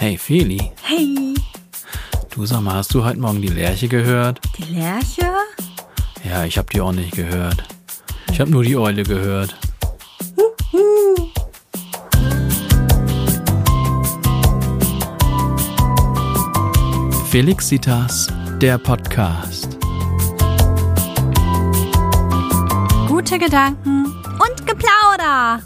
Hey Feli, Hey, du sag mal, hast du heute Morgen die Lerche gehört? die Lerche? Ja, ich hab die auch nicht gehört. Ich hab nur die Eule gehört. Felixitas, der Podcast. Gute Gedanken und Geplauder.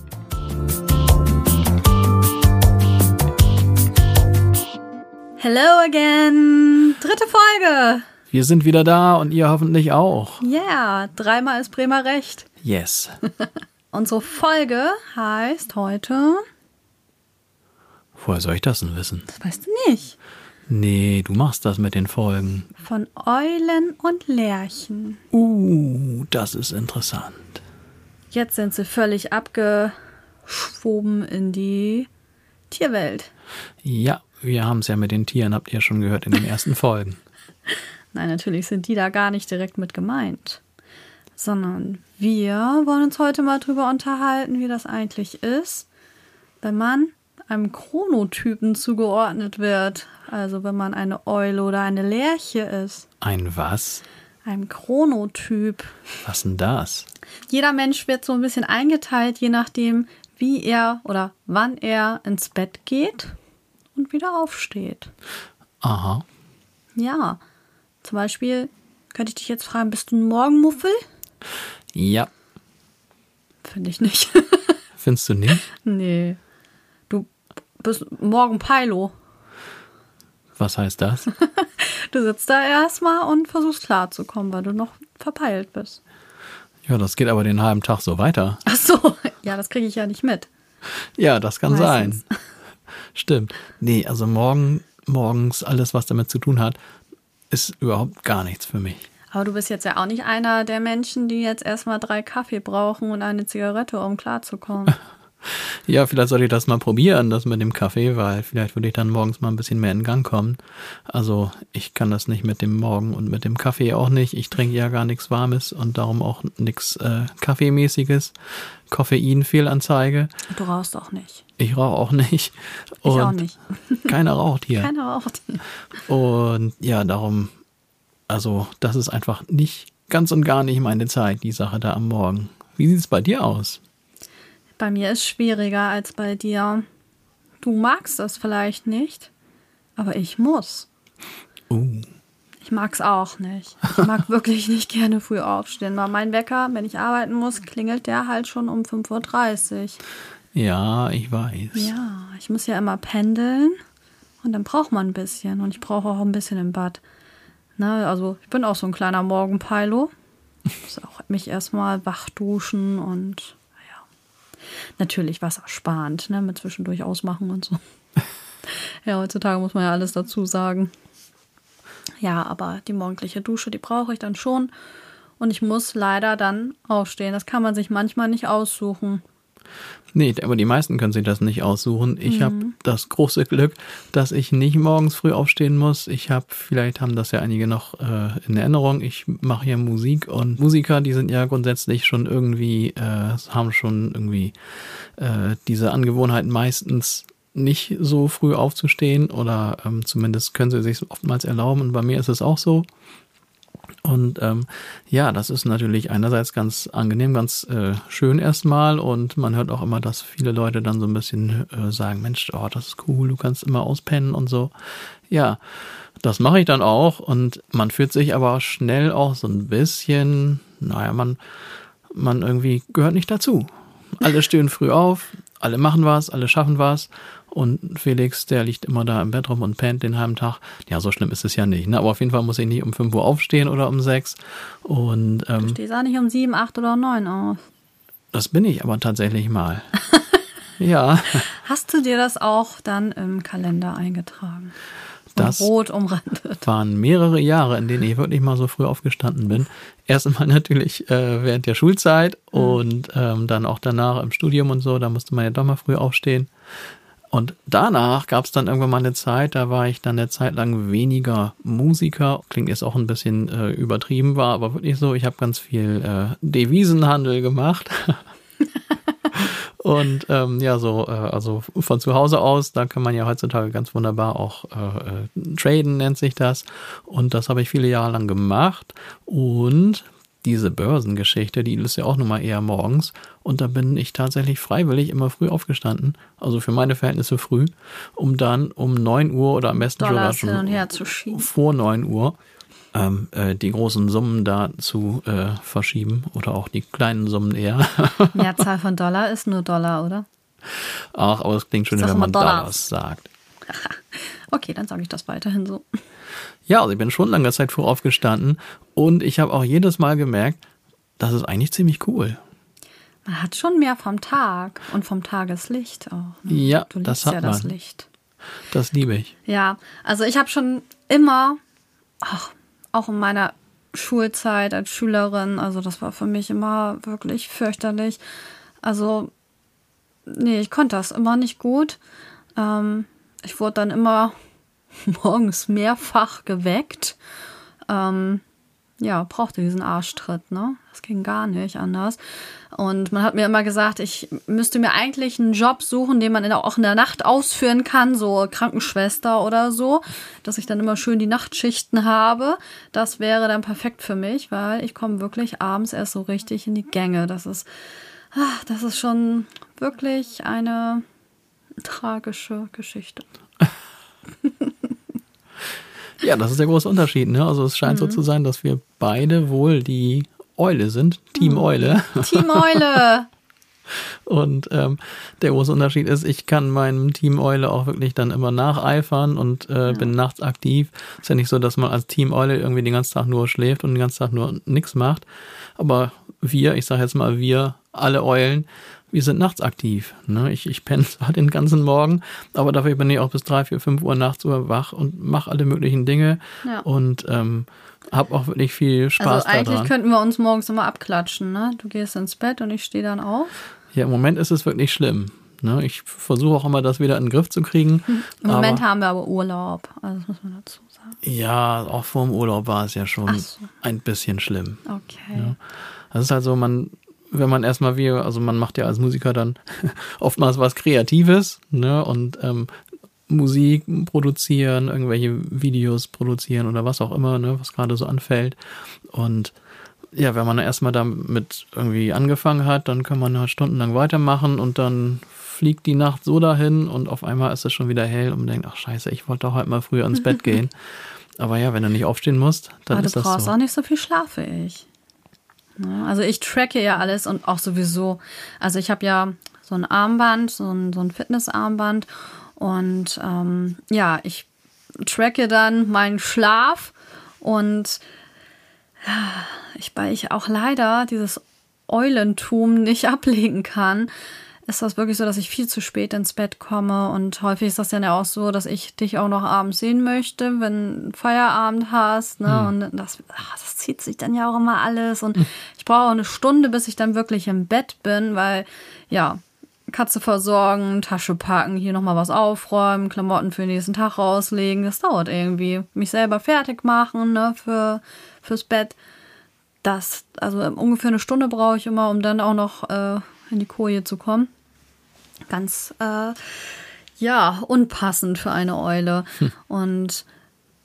Hello again. Dritte Folge. Wir sind wieder da und ihr hoffentlich auch. Yeah, dreimal ist Bremer recht. Yes. Unsere Folge heißt heute, Woher soll ich das denn wissen? das weißt du nicht, Nee, du machst das mit den Folgen. von Eulen und Lerchen. Uh, das ist interessant. Jetzt sind sie völlig abgeschwoben in die Tierwelt. Ja, wir haben es ja mit den Tieren, habt ihr schon gehört in den ersten Folgen. Nein, natürlich sind die da gar nicht direkt mit gemeint. Sondern wir wollen uns heute mal drüber unterhalten, wie das eigentlich ist, wenn man einem Chronotypen zugeordnet wird. Also wenn man eine Eule oder eine Lerche ist. Ein was? Einem Chronotyp. Was denn das? Jeder Mensch wird so ein bisschen eingeteilt, je nachdem, wie er oder wann er ins Bett geht und wieder aufsteht. Aha. Ja, zum Beispiel könnte ich dich jetzt fragen, bist du ein Morgenmuffel? Ja, Finde ich nicht. findest du nicht? nee. Du bist Morgenpeilo. Was heißt das? Du sitzt da erstmal und versuchst klarzukommen, weil du noch verpeilt bist. Ja, das geht aber den halben Tag so weiter. Ach so, ja, das kriege ich ja nicht mit. Ja, das kann Meistens. sein. Stimmt. Nee, also morgen, morgens alles, was damit zu tun hat, ist überhaupt gar nichts für mich. Aber du bist jetzt ja auch nicht einer der Menschen, die jetzt erstmal drei Kaffee brauchen und eine Zigarette, um klarzukommen. Ja, vielleicht sollte ich das mal probieren, das mit dem Kaffee, weil vielleicht würde ich dann morgens mal ein bisschen mehr in Gang kommen. Also ich kann das nicht mit dem Morgen und mit dem Kaffee auch nicht. Ich trinke ja gar nichts Warmes und darum auch nichts äh, Kaffeemäßiges. Koffeinfehlanzeige. Du rauchst auch nicht. Ich rauche auch nicht. Ich und auch nicht. Keiner raucht hier. Keiner raucht. Und ja, darum, also das ist einfach nicht ganz und gar nicht meine Zeit, die Sache da am Morgen. Wie sieht es bei dir aus? Bei mir ist schwieriger als bei dir. Du magst das vielleicht nicht, aber ich muss. Uh, Ich mag's auch nicht. Ich mag wirklich nicht gerne früh aufstehen, weil mein Wecker, wenn ich arbeiten muss, klingelt der halt schon um 5.30 Uhr. Ja, ich weiß. Ja, ich muss ja immer pendeln und dann braucht man ein bisschen und ich brauche auch ein bisschen im Bad. Ne, also ich bin auch so ein kleiner Morgenpeilo. Muss auch mich erstmal wach duschen und ja. Natürlich wassersparend, ne, mit zwischendurch ausmachen und so. Ja, heutzutage muss man ja alles dazu sagen. Ja, aber die morgendliche Dusche, die brauche ich dann schon. Und ich muss leider dann aufstehen. Das kann man sich manchmal nicht aussuchen. Nee, aber die meisten können sich das nicht aussuchen. Ich habe das große Glück, dass ich nicht morgens früh aufstehen muss. Ich habe, vielleicht haben das ja einige noch äh, in Erinnerung, ich mache ja Musik und Musiker, die sind ja grundsätzlich schon irgendwie, äh, haben schon irgendwie äh, diese Angewohnheit meistens nicht so früh aufzustehen oder ähm, zumindest können sie sich oftmals erlauben und bei mir ist es auch so. Und ähm, ja, das ist natürlich einerseits ganz angenehm, ganz äh, schön erstmal und man hört auch immer, dass viele Leute dann so ein bisschen äh, sagen, Mensch, oh, das ist cool, du kannst immer auspennen und so. Ja, das mache ich dann auch und man fühlt sich aber schnell auch so ein bisschen, naja, man, man irgendwie gehört nicht dazu. Alle stehen früh auf, alle machen was, alle schaffen was. Und Felix, der liegt immer da im Bett rum und pennt den halben Tag. Ja, so schlimm ist es ja nicht. Ne? Aber auf jeden Fall muss ich nicht um 5 Uhr aufstehen oder um 6. Und Du ähm, stehst auch nicht um sieben, acht oder neun auf. das bin ich aber tatsächlich mal. ja, Hast du dir das auch dann im Kalender eingetragen? Das- rot umrandet. waren mehrere Jahre, in denen ich wirklich mal so früh aufgestanden bin. Erst einmal natürlich äh, während der Schulzeit und ähm, dann auch danach im Studium und so. Da musste man ja doch mal früh aufstehen. Und danach gab es dann irgendwann mal eine Zeit, da war ich dann eine Zeit lang weniger Musiker. Klingt jetzt auch ein bisschen äh, übertrieben, war aber wirklich so. Ich habe ganz viel äh, Devisenhandel gemacht. Und ähm, ja, so, äh, also von zu Hause aus, da kann man ja heutzutage ganz wunderbar auch äh, äh, traden, nennt sich das. Und das habe ich viele Jahre lang gemacht. Und diese Börsengeschichte, die ist ja auch nun mal eher morgens. Und da bin ich tatsächlich freiwillig immer früh aufgestanden, also für meine Verhältnisse früh, um dann um 9 Uhr oder am besten Dollars sogar schon vor 9 Uhr ähm, äh, die großen Summen da zu äh, verschieben oder auch die kleinen Summen eher. Mehrzahl von Dollar ist nur Dollar, oder? Ach, aber es klingt schön, Sag wenn man Dollars. Dollars sagt. Okay, dann sage ich das weiterhin so. Ja, also ich bin schon lange Zeit früh aufgestanden und ich habe auch jedes Mal gemerkt, das ist eigentlich ziemlich cool. Man hat schon mehr vom Tag und vom Tageslicht auch. Ne? Ja, du das hat ja das man. Licht. Das liebe ich. Ja, also ich habe schon immer, ach, auch in meiner Schulzeit als Schülerin, also das war für mich immer wirklich fürchterlich. Also, nee, ich konnte das immer nicht gut. Ähm, ich wurde dann immer morgens mehrfach geweckt. Ähm, ja, brauchte diesen Arschtritt, ne? Das ging gar nicht anders. Und man hat mir immer gesagt, ich müsste mir eigentlich einen Job suchen, den man in der, auch in der Nacht ausführen kann, so Krankenschwester oder so, dass ich dann immer schön die Nachtschichten habe. Das wäre dann perfekt für mich, weil ich komme wirklich abends erst so richtig in die Gänge. Das ist, ah, das ist schon wirklich eine tragische Geschichte. Ja, das ist der große Unterschied. Ne? Also es scheint Mhm. so zu sein, dass wir beide wohl die Eule sind, Team Eule. Team Eule! Und ähm, der große Unterschied ist, ich kann meinem Team Eule auch wirklich dann immer nacheifern und äh, bin nachts aktiv. Ist ja nicht so, dass man als Team Eule irgendwie den ganzen Tag nur schläft und den ganzen Tag nur nichts macht. Aber wir, ich sage jetzt mal wir, alle Eulen, wir sind nachts aktiv. Ne? Ich, ich penne zwar den ganzen Morgen, aber dafür bin ich auch bis drei, vier, fünf Uhr nachts wach und mache alle möglichen Dinge Ja. und ähm, habe auch wirklich viel Spaß Also eigentlich daran. könnten wir uns morgens immer abklatschen, ne? Du gehst ins Bett und ich stehe dann auf. Ja, im Moment ist es wirklich schlimm. Ne? Ich versuche auch immer, das wieder in den Griff zu kriegen. Im Moment haben wir aber Urlaub. Also das muss man dazu sagen. ja, auch vor dem Urlaub war es ja schon so. ein bisschen schlimm. Okay. Das ist halt so, man, wenn man erstmal wie, also man macht ja als Musiker dann oftmals was Kreatives, ne? Und ähm, Musik produzieren, irgendwelche Videos produzieren oder was auch immer, ne, was gerade so anfällt. Und ja, wenn man erstmal damit irgendwie angefangen hat, dann kann man halt stundenlang weitermachen und dann fliegt die Nacht so dahin und auf einmal ist es schon wieder hell und man denkt, ach scheiße, ich wollte doch heute mal früher ins Bett gehen. Aber ja, wenn du nicht aufstehen musst, dann Aber du ist das brauchst so. auch nicht so viel Schlaf wie ich. Ja, also ich tracke ja alles und auch sowieso. Also ich habe ja so ein Armband, so ein, so ein Fitnessarmband. Und ähm, ja, ich tracke dann meinen Schlaf und ich, weil ich auch leider dieses Eulentum nicht ablegen kann, ist das wirklich so, dass ich viel zu spät ins Bett komme. Und häufig ist das dann ja auch so, dass ich dich auch noch abends sehen möchte, wenn du Feierabend hast. Ne? Und das, ach, das zieht sich dann ja auch immer alles. Und ich brauche auch eine Stunde, bis ich dann wirklich im Bett bin, weil, ja, Katze versorgen, Tasche packen, hier nochmal was aufräumen, Klamotten für den nächsten Tag rauslegen. Das dauert irgendwie. Mich selber fertig machen, ne, für, fürs Bett. Das, also ungefähr eine Stunde brauche ich immer, um dann auch noch äh, in die Koje zu kommen. Ganz, äh, ja, unpassend für eine Eule. Und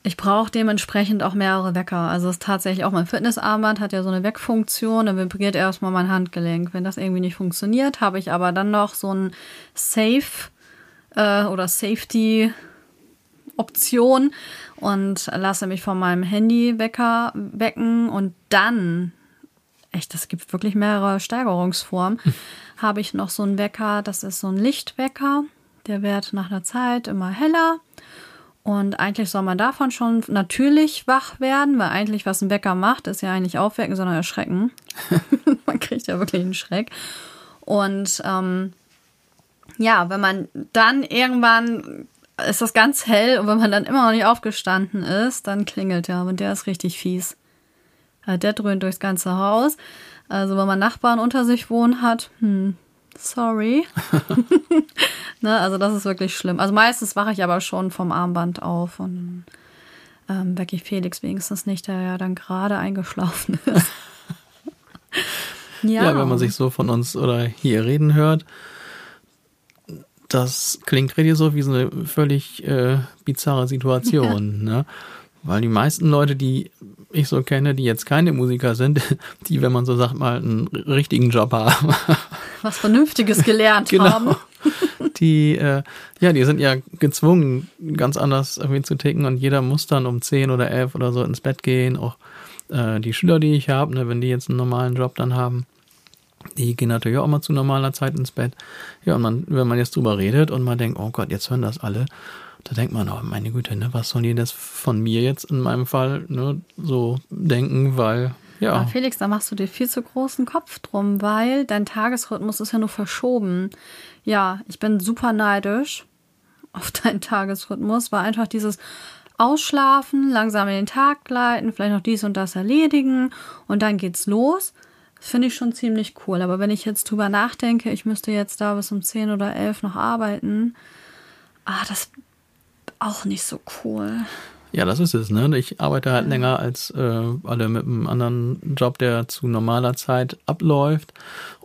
ich brauche dementsprechend auch mehrere Wecker. Also es ist tatsächlich auch mein Fitnessarmband hat ja so eine Weckfunktion. Dann vibriert erstmal mein Handgelenk. Wenn das irgendwie nicht funktioniert, habe ich aber dann noch so ein Safe äh, oder Safety Option und lasse mich von meinem Handywecker wecken und dann, echt, das gibt wirklich mehrere Steigerungsformen, habe ich noch so einen Wecker, das ist so ein Lichtwecker, der wird nach einer Zeit immer heller und eigentlich soll man davon schon natürlich wach werden, weil eigentlich, was ein Wecker macht, ist ja eigentlich aufwecken, sondern erschrecken. man kriegt ja wirklich einen Schreck. Und ähm, ja, wenn man dann irgendwann ist das ganz hell und wenn man dann immer noch nicht aufgestanden ist, dann klingelt er und der ist richtig fies. Ja, Der dröhnt durchs ganze Haus. Also wenn man Nachbarn unter sich wohnen hat, hm, sorry. ne, also das ist wirklich schlimm. Also meistens wache ich aber schon vom Armband auf und ähm, wecke ich Felix wenigstens nicht, der ja dann gerade eingeschlafen ist. Ja, wenn man sich so von uns oder hier reden hört, das klingt richtig so wie so eine völlig äh, bizarre Situation, ja. ne? Weil die meisten Leute, die ich so kenne, die jetzt keine Musiker sind, die, wenn man so sagt, mal einen richtigen Job haben. Was Vernünftiges gelernt genau. haben. Die, äh, ja, die sind ja gezwungen, ganz anders irgendwie zu ticken und jeder muss dann um 10 oder 11 oder so ins Bett gehen. Auch äh, die Schüler, die ich habe, ne, wenn die jetzt einen normalen Job dann haben, die gehen natürlich auch immer zu normaler Zeit ins Bett. Ja, und man, wenn man jetzt drüber redet und man denkt, oh Gott, jetzt hören das alle, da denkt man, oh meine Güte, ne, was sollen die das von mir jetzt in meinem Fall ne, so denken, weil ja. Aber Felix, da machst du dir viel zu großen Kopf drum, weil dein Tagesrhythmus ist ja nur verschoben. Ja, ich bin super neidisch auf deinen Tagesrhythmus, weil einfach dieses Ausschlafen, langsam in den Tag gleiten, vielleicht noch dies und das erledigen und dann geht's los. Das finde ich schon ziemlich cool. Aber wenn ich jetzt drüber nachdenke, ich müsste jetzt da bis um 10 oder 11 noch arbeiten, ah, das auch nicht so cool. Ja, das ist es, ne? Ich arbeite halt länger als äh, alle mit einem anderen Job, der zu normaler Zeit abläuft.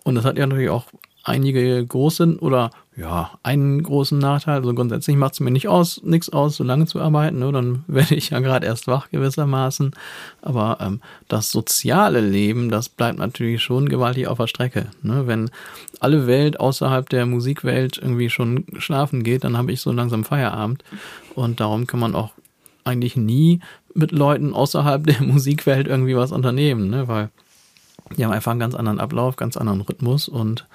Und das hat ja natürlich auch einige große oder ja, einen großen Nachteil. Also grundsätzlich macht es mir nicht aus, nichts aus, so lange zu arbeiten. Ne? Dann werde ich ja gerade erst wach gewissermaßen. Aber ähm, das soziale Leben, das bleibt natürlich schon gewaltig auf der Strecke. Ne? Wenn alle Welt außerhalb der Musikwelt irgendwie schon schlafen geht, dann habe ich so langsam Feierabend. Und darum kann man auch eigentlich nie mit Leuten außerhalb der Musikwelt irgendwie was unternehmen, ne? weil die haben einfach einen ganz anderen Ablauf, ganz anderen Rhythmus. Und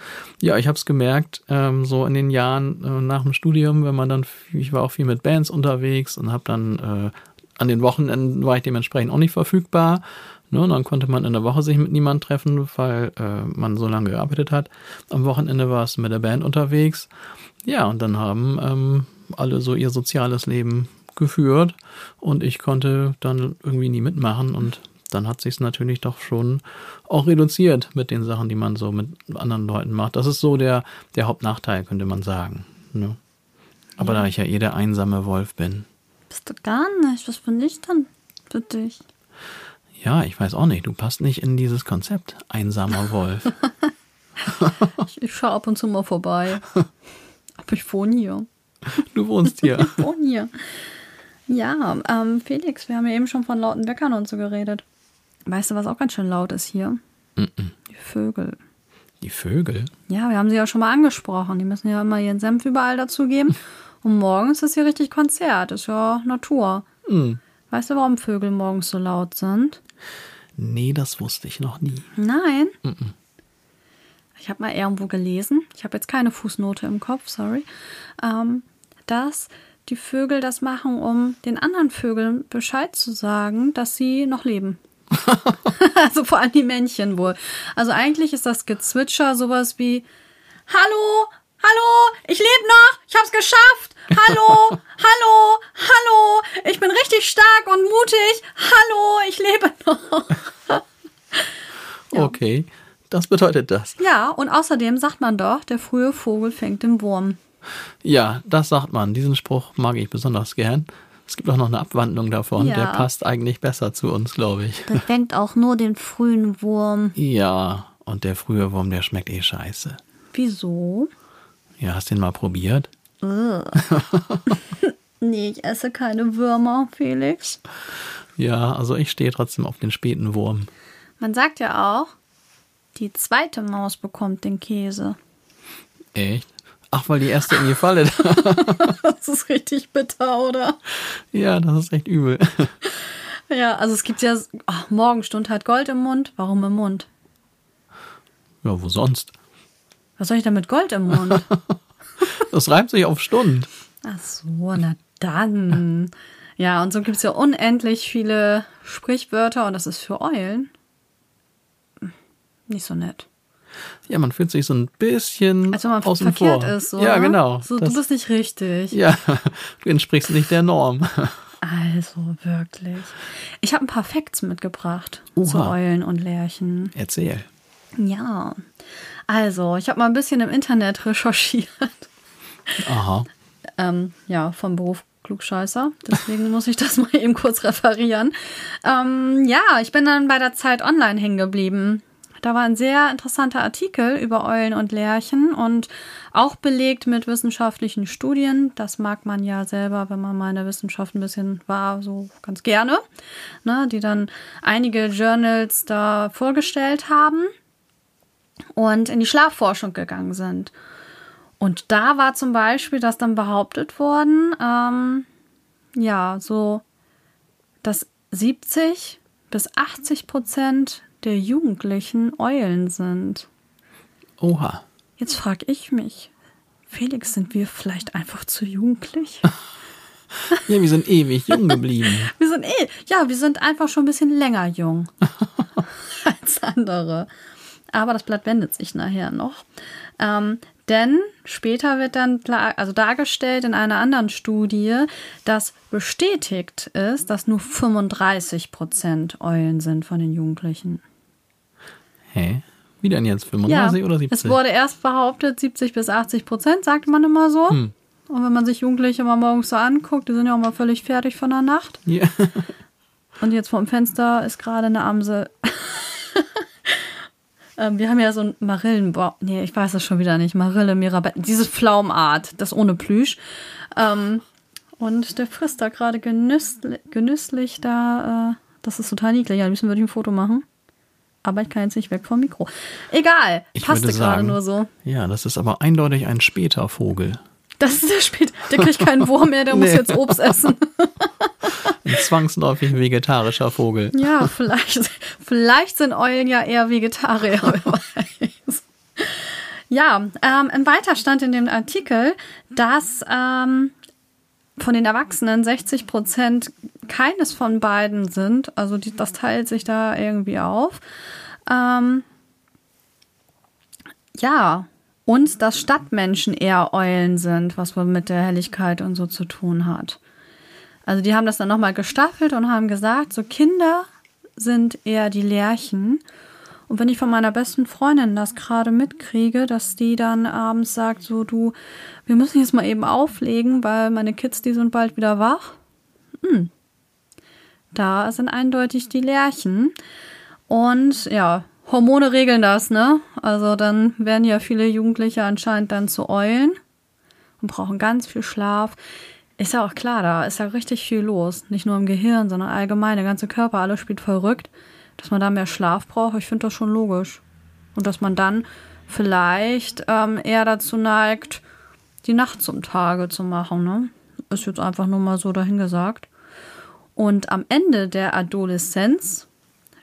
ja, ich habe es gemerkt, ähm, so in den Jahren äh, nach dem Studium, wenn man dann, ich war auch viel mit Bands unterwegs und habe dann äh, an den Wochenenden war ich dementsprechend auch nicht verfügbar. Ne, und dann konnte man in der Woche sich mit niemandem treffen, weil äh, man so lange gearbeitet hat. Am Wochenende war es mit der Band unterwegs. Ja, und dann haben ähm, alle so ihr soziales Leben geführt und ich konnte dann irgendwie nie mitmachen und dann hat sich es natürlich doch schon auch reduziert mit den Sachen, die man so mit anderen Leuten macht. Das ist so der, der Hauptnachteil, könnte man sagen. Ne? Aber ja. da ich ja eh der einsame Wolf bin. Bist du gar nicht. Was bin ich dann für dich? Ja, ich weiß auch nicht. Du passt nicht in dieses Konzept. Einsamer Wolf. ich, ich schaue ab und zu mal vorbei. Aber ich wohne hier. Du wohnst hier. ich wohne hier. Ja, ähm, Felix, wir haben ja eben schon von lauten Weckern und so geredet. Weißt du, was auch ganz schön laut ist hier? Mm -mm. Die Vögel. Die Vögel? Ja, wir haben sie ja schon mal angesprochen. Die müssen ja immer ihren Senf überall dazugeben. und morgens ist hier richtig Konzert. Ist ja Natur. Mm. Weißt du, warum Vögel morgens so laut sind? Nee, das wusste ich noch nie. Nein? Ich habe mal irgendwo gelesen, ich habe jetzt keine Fußnote im Kopf, sorry, ähm, dass die Vögel das machen, um den anderen Vögeln Bescheid zu sagen, dass sie noch leben. also vor allem die Männchen wohl. Also eigentlich ist das Gezwitscher sowas wie Hallo, hallo, ich lebe noch, ich hab's geschafft. Hallo, hallo, hallo, ich bin richtig stark und mutig. Hallo, ich lebe noch. ja. Okay, das bedeutet das. Ja, und außerdem sagt man doch, der frühe Vogel fängt den Wurm. Ja, das sagt man. Diesen Spruch mag ich besonders gern. Es gibt auch noch eine Abwandlung davon, ja. der passt eigentlich besser zu uns, glaube ich. Der fängt auch nur den frühen Wurm. Ja, und der frühe Wurm, der schmeckt eh scheiße. Wieso? Ja, hast du den mal probiert? nee, ich esse keine Würmer, Felix. Ja, also ich stehe trotzdem auf den späten Wurm. Man sagt ja auch, die zweite Maus bekommt den Käse. Echt? Ach, weil die erste in die Falle. das ist richtig bitter, oder? Ja, das ist echt übel. Ja, also es gibt ja, ach, Morgenstund hat Gold im Mund. Warum im Mund? Ja, wo sonst? Was soll ich denn mit Gold im Mund? das reimt sich auf Stund. Ach so, na dann. Ja, und so gibt es ja unendlich viele Sprichwörter und das ist für Eulen nicht so nett. Ja, man fühlt sich so ein bisschen also man außen verkehrt vor. ist, oder? Ja, genau. So, du bist nicht richtig. Ja, du entsprichst nicht der Norm. Also wirklich. Ich habe ein paar Facts mitgebracht Uha. zu Eulen und Lerchen. Erzähl. Ja. Also, ich habe mal ein bisschen im Internet recherchiert. Aha. Ähm, ja, vom Beruf Klugscheißer. Deswegen muss ich das mal eben kurz referieren. Ähm, ja, ich bin dann bei der Zeit online hängen geblieben. Da war ein sehr interessanter Artikel über Eulen und Lerchen und auch belegt mit wissenschaftlichen Studien. Das mag man ja selber, wenn man mal in der Wissenschaft ein bisschen war, so ganz gerne, ne, die dann einige Journals da vorgestellt haben und in die Schlafforschung gegangen sind. Und da war zum Beispiel das dann behauptet worden, ähm, ja, so, dass 70 bis 80 Prozent der Jugendlichen Eulen sind. Oha. Jetzt frage ich mich, Felix, sind wir vielleicht einfach zu jugendlich? ja, wir sind ewig jung geblieben. wir sind eh, ja, wir sind einfach schon ein bisschen länger jung als andere. Aber das Blatt wendet sich nachher noch. Ähm, denn später wird dann also dargestellt in einer anderen Studie, dass bestätigt ist, dass nur 35 Prozent Eulen sind von den Jugendlichen. Hä? Wie denn jetzt? 35 ja, oder 70? Es wurde erst behauptet, 70 bis 80 Prozent, sagte man immer so. Hm. Und wenn man sich Jugendliche mal morgens so anguckt, die sind ja auch mal völlig fertig von der Nacht. Ja. Und jetzt vorm Fenster ist gerade eine Amsel ähm, wir haben ja so ein Marillenbaum. Nee, ich weiß das schon wieder nicht. Marille, Mirabelle. Diese Pflaumart, das ohne Plüsch. Ähm, und der frisst da gerade genüsslich, genüsslich da. Äh, das ist total niedlich. Ja, müssen wir ein Foto machen. Aber ich kann jetzt nicht weg vom Mikro. Egal, ich passte gerade nur so. Ja, das ist aber eindeutig ein später Vogel. Das ist der spät. Der kriegt keinen Wurm mehr, der nee. muss jetzt Obst essen. Ein zwangsläufig vegetarischer Vogel. Ja, vielleicht, vielleicht sind Eulen ja eher Vegetarier, wer weiß. Ja, ähm, im Weiter stand in dem Artikel, dass ähm, von den Erwachsenen 60 Prozent keines von beiden sind. Also die, das teilt sich da irgendwie auf. Ähm, ja, und dass Stadtmenschen eher Eulen sind, was wohl mit der Helligkeit und so zu tun hat. Also die haben das dann nochmal gestaffelt und haben gesagt, so Kinder sind eher die Lerchen. Und wenn ich von meiner besten Freundin das gerade mitkriege, dass die dann abends sagt, so du, wir müssen jetzt mal eben auflegen, weil meine Kids, die sind bald wieder wach. Hm. Da sind eindeutig die Lerchen. Und ja, Hormone regeln das, ne? Also dann werden ja viele Jugendliche anscheinend dann zu Eulen und brauchen ganz viel Schlaf. Ist ja auch klar, da ist ja richtig viel los. Nicht nur im Gehirn, sondern allgemein. Der ganze Körper, alles spielt verrückt. Dass man da mehr Schlaf braucht, ich finde das schon logisch. Und dass man dann vielleicht ähm, eher dazu neigt, die Nacht zum Tage zu machen. Ne? Ist jetzt einfach nur mal so dahingesagt. Und am Ende der Adoleszenz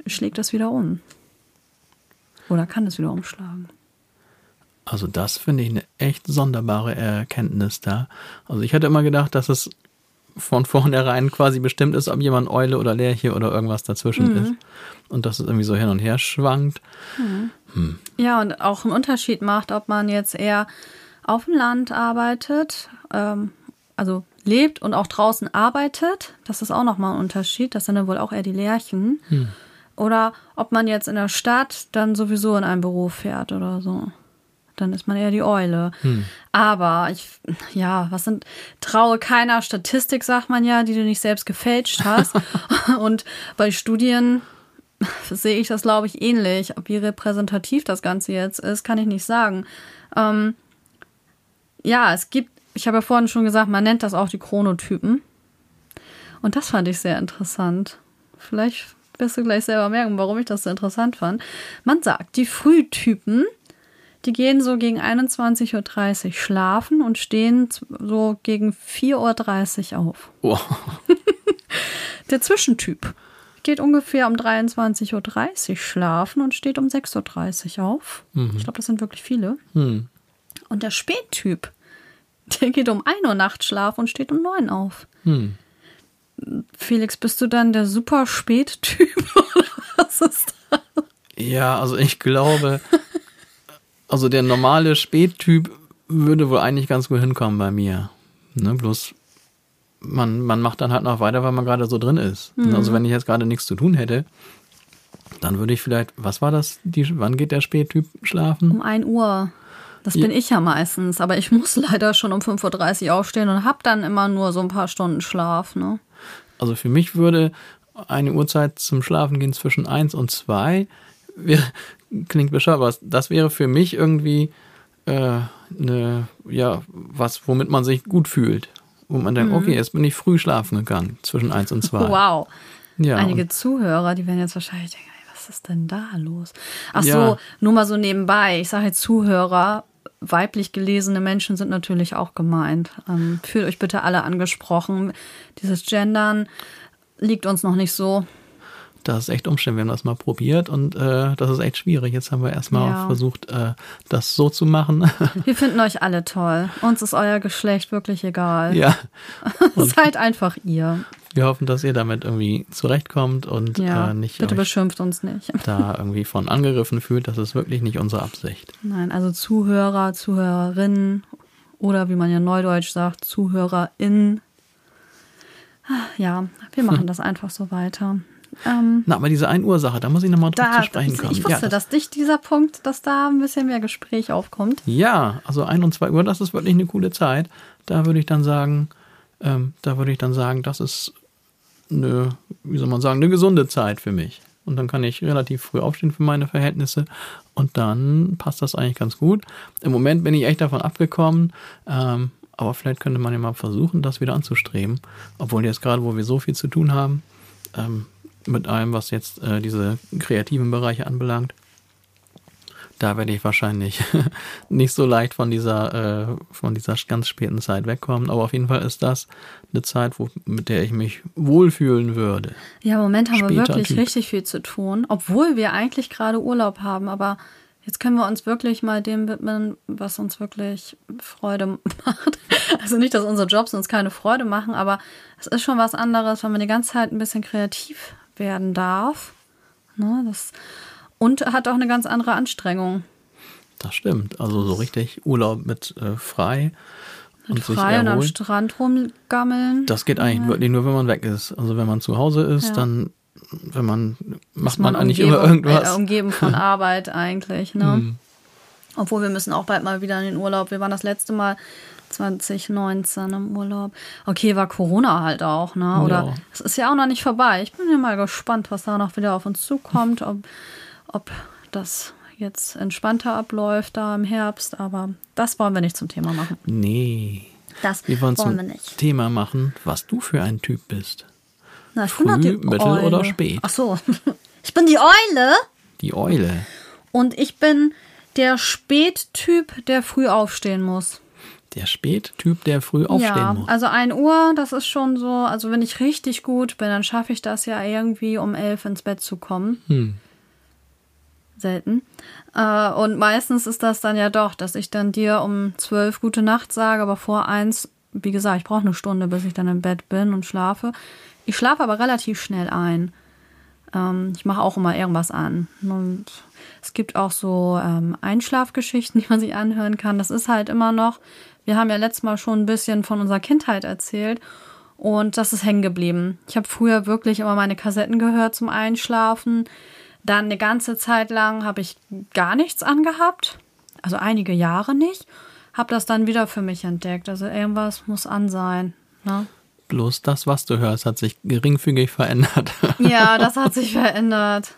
schlägt das wieder um. Oder kann es wieder umschlagen. Also das finde ich eine echt sonderbare Erkenntnis da. Also ich hätte immer gedacht, dass es von vornherein quasi bestimmt ist, ob jemand Eule oder Lerche oder irgendwas dazwischen mhm. ist. Und dass es irgendwie so hin und her schwankt. Mhm. Hm. Ja, und auch einen Unterschied macht, ob man jetzt eher auf dem Land arbeitet, ähm, also lebt und auch draußen arbeitet. Das ist auch nochmal ein Unterschied. Das sind dann wohl auch eher die Lerchen. Hm. Oder ob man jetzt in der Stadt dann sowieso in ein Büro fährt oder so dann ist man eher die Eule. Hm. Aber ich, ja, was sind, traue keiner Statistik, sagt man ja, die du nicht selbst gefälscht hast. Und bei Studien sehe ich das, glaube ich, ähnlich. wie repräsentativ das Ganze jetzt ist, kann ich nicht sagen. Ähm, ja, es gibt, ich habe ja vorhin schon gesagt, man nennt das auch die Chronotypen. Und das fand ich sehr interessant. Vielleicht wirst du gleich selber merken, warum ich das so interessant fand. Man sagt, die Frühtypen die gehen so gegen 21.30 Uhr schlafen und stehen so gegen 4.30 Uhr auf. Oh. Der Zwischentyp geht ungefähr um 23.30 Uhr schlafen und steht um 6.30 Uhr auf. Mhm. Ich glaube, das sind wirklich viele. Mhm. Und der Spättyp, der geht um 1 Uhr nachts schlafen und steht um 9 Uhr auf. Mhm. Felix, bist du dann der super Spättyp oder was ist das? Ja, also ich glaube, also der normale Spättyp würde wohl eigentlich ganz gut hinkommen bei mir. Ne, bloß man, man macht dann halt noch weiter, weil man gerade so drin ist. Mhm. Also wenn ich jetzt gerade nichts zu tun hätte, dann würde ich vielleicht, was war das? Die, wann geht der Spättyp schlafen? Um 1 Uhr. Das bin ich ja meistens, aber ich muss leider schon um 5.30 Uhr aufstehen und habe dann immer nur so ein paar Stunden Schlaf. Ne? Also für mich würde eine Uhrzeit zum Schlafen gehen zwischen 1 und 2 wäre, klingt bescheuert, aber das wäre für mich irgendwie äh, eine, ja, was, womit man sich gut fühlt. Wo man denkt, mhm. okay, jetzt bin ich früh schlafen gegangen, zwischen eins und zwei. Wow. Ja, Einige Zuhörer, die werden jetzt wahrscheinlich denken, was ist denn da los? Ach ja. so, nur mal so nebenbei. Ich sage jetzt Zuhörer, weiblich gelesene Menschen sind natürlich auch gemeint. Ähm, fühlt euch bitte alle angesprochen. Dieses Gendern liegt uns noch nicht so. Das ist echt umständlich. Wir haben das mal probiert und äh, das ist echt schwierig. Jetzt haben wir erstmal ja. versucht, äh, das so zu machen. Wir finden euch alle toll. Uns ist euer Geschlecht wirklich egal. Ja. Seid einfach ihr. Wir hoffen, dass ihr damit irgendwie zurechtkommt und ja, äh, nicht. Bitte beschimpft uns nicht. Da irgendwie von angegriffen fühlt. Das ist wirklich nicht unsere Absicht. Nein, also Zuhörer, Zuhörerinnen oder wie man ja neudeutsch sagt, ZuhörerInnen. Ja, wir machen das einfach so weiter. Ähm, Na, aber diese 1 Uhr Sache, da muss ich nochmal drauf zu sprechen kommen. Ich wusste, ja, dass dich dieser Punkt, dass da ein bisschen mehr Gespräch aufkommt. Ja, also 1 und 2 Uhr, das ist wirklich eine coole Zeit. Da würde ich dann sagen, ähm, da würde ich dann sagen, das ist eine, wie soll man sagen, eine gesunde Zeit für mich. Und dann kann ich relativ früh aufstehen für meine Verhältnisse und dann passt das eigentlich ganz gut. Im Moment bin ich echt davon abgekommen, ähm, aber vielleicht könnte man ja mal versuchen, das wieder anzustreben. Obwohl jetzt gerade, wo wir so viel zu tun haben, ähm, mit allem, was jetzt äh, diese kreativen Bereiche anbelangt, da werde ich wahrscheinlich nicht so leicht von dieser, äh, von dieser ganz späten Zeit wegkommen. Aber auf jeden Fall ist das eine Zeit, wo, mit der ich mich wohlfühlen würde. Ja, im Moment haben Später wir wirklich typ. richtig viel zu tun, obwohl wir eigentlich gerade Urlaub haben. Aber jetzt können wir uns wirklich mal dem widmen, was uns wirklich Freude macht. Also nicht, dass unsere Jobs uns keine Freude machen, aber es ist schon was anderes, wenn man die ganze Zeit ein bisschen kreativ werden darf. Ne, das, und hat auch eine ganz andere Anstrengung. Das stimmt. Also so richtig Urlaub mit äh, frei. Und frei und am Strand rumgammeln. Das geht eigentlich ja. wirklich nur, wenn man weg ist. Also wenn man zu Hause ist, ja. dann wenn man macht man, man, eigentlich immer irgendwas. Äh, umgeben von Arbeit eigentlich, ne? Hm. Obwohl wir müssen auch bald mal wieder in den Urlaub. Wir waren das letzte Mal 2019 im Urlaub. Okay, war Corona halt auch, ne? Oder es ist ja auch noch nicht vorbei. Ich bin ja mal gespannt, was da noch wieder auf uns zukommt, ob, ob das jetzt entspannter abläuft da im Herbst, aber das wollen wir nicht zum Thema machen. Nee. Das wir wollen, wollen wir nicht. Thema machen, was du für ein Typ bist. Na, Früh, Mittel Eule. oder spät? Ach so. Ich bin die Eule. Die Eule. Und ich bin der Spättyp, der früh aufstehen muss. Der Spättyp, der früh aufstehen ja, muss. Also 1 Uhr, das ist schon so, also wenn ich richtig gut bin, dann schaffe ich das ja irgendwie um elf ins Bett zu kommen. Hm. Selten. Äh, und meistens ist das dann ja doch, dass ich dann dir um zwölf gute Nacht sage, aber vor eins, wie gesagt, ich brauche eine Stunde, bis ich dann im Bett bin und schlafe. Ich schlafe aber relativ schnell ein. Ähm, ich mache auch immer irgendwas an. Und es gibt auch so ähm, Einschlafgeschichten, die man sich anhören kann. Das ist halt immer noch, wir haben ja letztes Mal schon ein bisschen von unserer Kindheit erzählt und das ist hängen geblieben. Ich habe früher wirklich immer meine Kassetten gehört zum Einschlafen. Dann eine ganze Zeit lang habe ich gar nichts angehabt, also einige Jahre nicht. Habe das dann wieder für mich entdeckt. Also irgendwas muss an sein. Ne? Bloß das, was du hörst, hat sich geringfügig verändert. Ja, das hat sich verändert.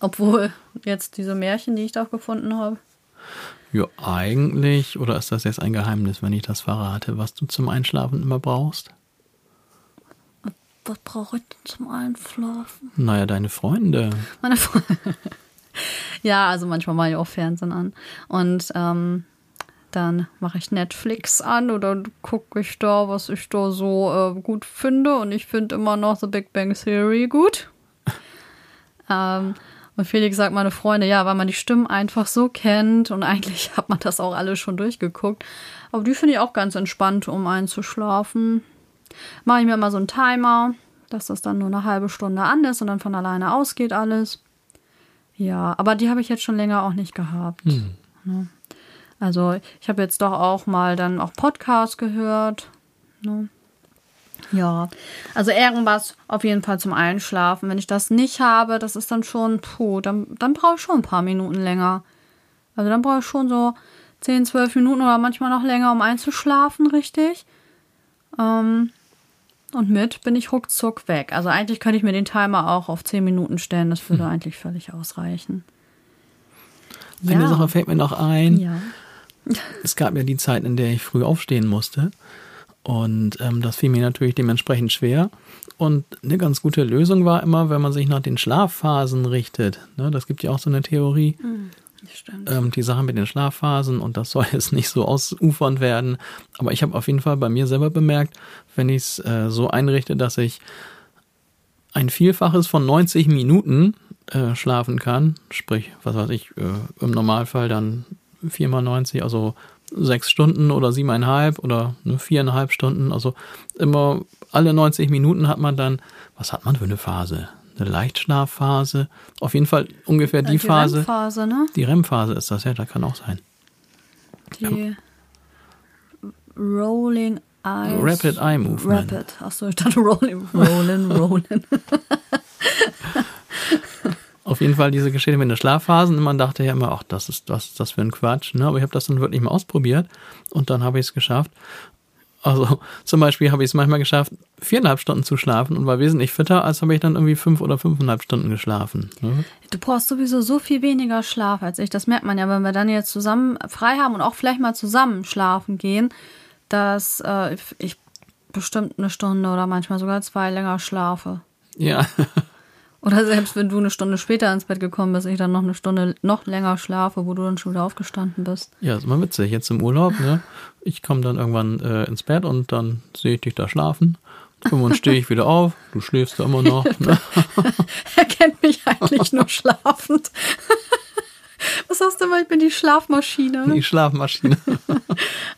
Obwohl jetzt diese Märchen, die ich da gefunden habe. Ja, eigentlich. Oder ist das jetzt ein Geheimnis, wenn ich das verrate, was du zum Einschlafen immer brauchst? Was brauche ich denn zum Einschlafen? Naja, deine Freunde. Meine Freunde. ja, also manchmal mache ich auch Fernsehen an. Und ähm, dann mache ich Netflix an oder gucke ich da, was ich da so äh, gut finde. Und ich finde immer noch The Big Bang Theory gut. ähm, und Felix sagt meine Freunde, ja, weil man die Stimmen einfach so kennt und eigentlich hat man das auch alles schon durchgeguckt. Aber die finde ich auch ganz entspannt, um einzuschlafen. Mache ich mir mal so einen Timer, dass das dann nur eine halbe Stunde an ist und dann von alleine ausgeht alles. Ja, aber die habe ich jetzt schon länger auch nicht gehabt. Hm. Ne? Also ich habe jetzt doch auch mal dann auch Podcasts gehört. Ne? Ja, also irgendwas auf jeden Fall zum Einschlafen. Wenn ich das nicht habe, das ist dann schon, puh, dann, dann brauche ich schon ein paar Minuten länger. Also dann brauche ich schon so 10, 12 Minuten oder manchmal noch länger, um einzuschlafen, richtig. Ähm, und mit bin ich ruckzuck weg. Also eigentlich könnte ich mir den Timer auch auf 10 Minuten stellen. Das würde hm. eigentlich völlig ausreichen. Eine Ja. Sache fällt mir noch ein. Ja. Es gab ja die Zeit, in der ich früh aufstehen musste. Und ähm, das fiel mir natürlich dementsprechend schwer. Und eine ganz gute Lösung war immer, wenn man sich nach den Schlafphasen richtet. Ne, das gibt ja auch so eine Theorie, Stimmt. ähm, die Sache mit den Schlafphasen. Und das soll jetzt nicht so ausufernd werden. Aber ich habe auf jeden Fall bei mir selber bemerkt, wenn ich es äh, so einrichte, dass ich ein Vielfaches von 90 Minuten äh, schlafen kann, sprich, was weiß ich, äh, im Normalfall dann 4 mal 90, also sechs Stunden oder siebeneinhalb oder ne, viereinhalb Stunden, also immer alle 90 Minuten hat man dann, was hat man für eine Phase? Eine Leichtschlafphase, auf jeden Fall ungefähr die, Phase, REM-Phase, ne? die REM-Phase ist das, ja, da kann auch sein. Die Rolling Eyes. Rapid Eye Movement. Rapid. Achso, ich dachte Rolling, Rolling, Rolling. Auf jeden Fall diese Geschichte mit den Schlafphasen. Man dachte ja immer, ach, das ist, was ist das für ein Quatsch. Ne? Aber ich habe das dann wirklich mal ausprobiert und dann habe ich es geschafft. Also zum Beispiel habe ich es manchmal geschafft, viereinhalb Stunden zu schlafen und war wesentlich fitter, als habe ich dann irgendwie fünf oder fünfeinhalb Stunden geschlafen. Ne? Du brauchst sowieso so viel weniger Schlaf als ich. Das merkt man ja, wenn wir dann jetzt zusammen frei haben und auch vielleicht mal zusammen schlafen gehen, dass äh, ich bestimmt eine Stunde oder manchmal sogar zwei länger schlafe. Ja, Oder selbst wenn du eine Stunde später ins Bett gekommen bist, ich dann noch eine Stunde noch länger schlafe, wo du dann schon wieder aufgestanden bist. ja, ist immer witzig. Jetzt im Urlaub, ne? Ich komme dann irgendwann äh, ins Bett und dann sehe ich dich da schlafen. Irgendwann stehe ich wieder auf, du schläfst da immer noch. Ne? Er kennt mich eigentlich nur schlafend. Was hast du immer? Ich bin die Schlafmaschine. Die Schlafmaschine.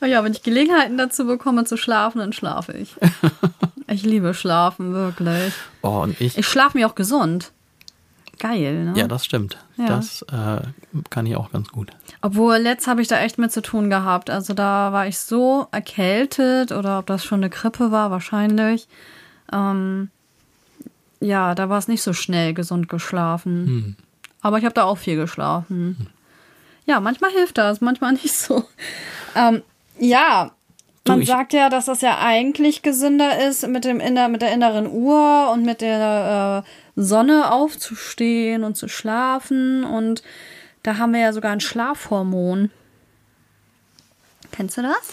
Oh ja, wenn ich Gelegenheiten dazu bekomme zu schlafen, dann schlafe ich. Ich liebe Schlafen, wirklich. Oh, und ich. Ich schlafe mir auch gesund. Geil, ne? Ja, das stimmt. Ja. Das äh, kann ich auch ganz gut. Obwohl, letzt habe ich da echt mit zu tun gehabt. Also da war ich so erkältet oder ob das schon eine Grippe war, wahrscheinlich. Ähm, ja, da war es nicht so schnell gesund geschlafen. Hm. Aber ich habe da auch viel geschlafen. Ja, manchmal hilft das, manchmal nicht so. Ähm, ja, man sagt ja, dass das ja eigentlich gesünder ist, mit, dem inner, mit der inneren Uhr und mit der äh, Sonne aufzustehen und zu schlafen. Und da haben wir ja sogar ein Schlafhormon. Kennst du das?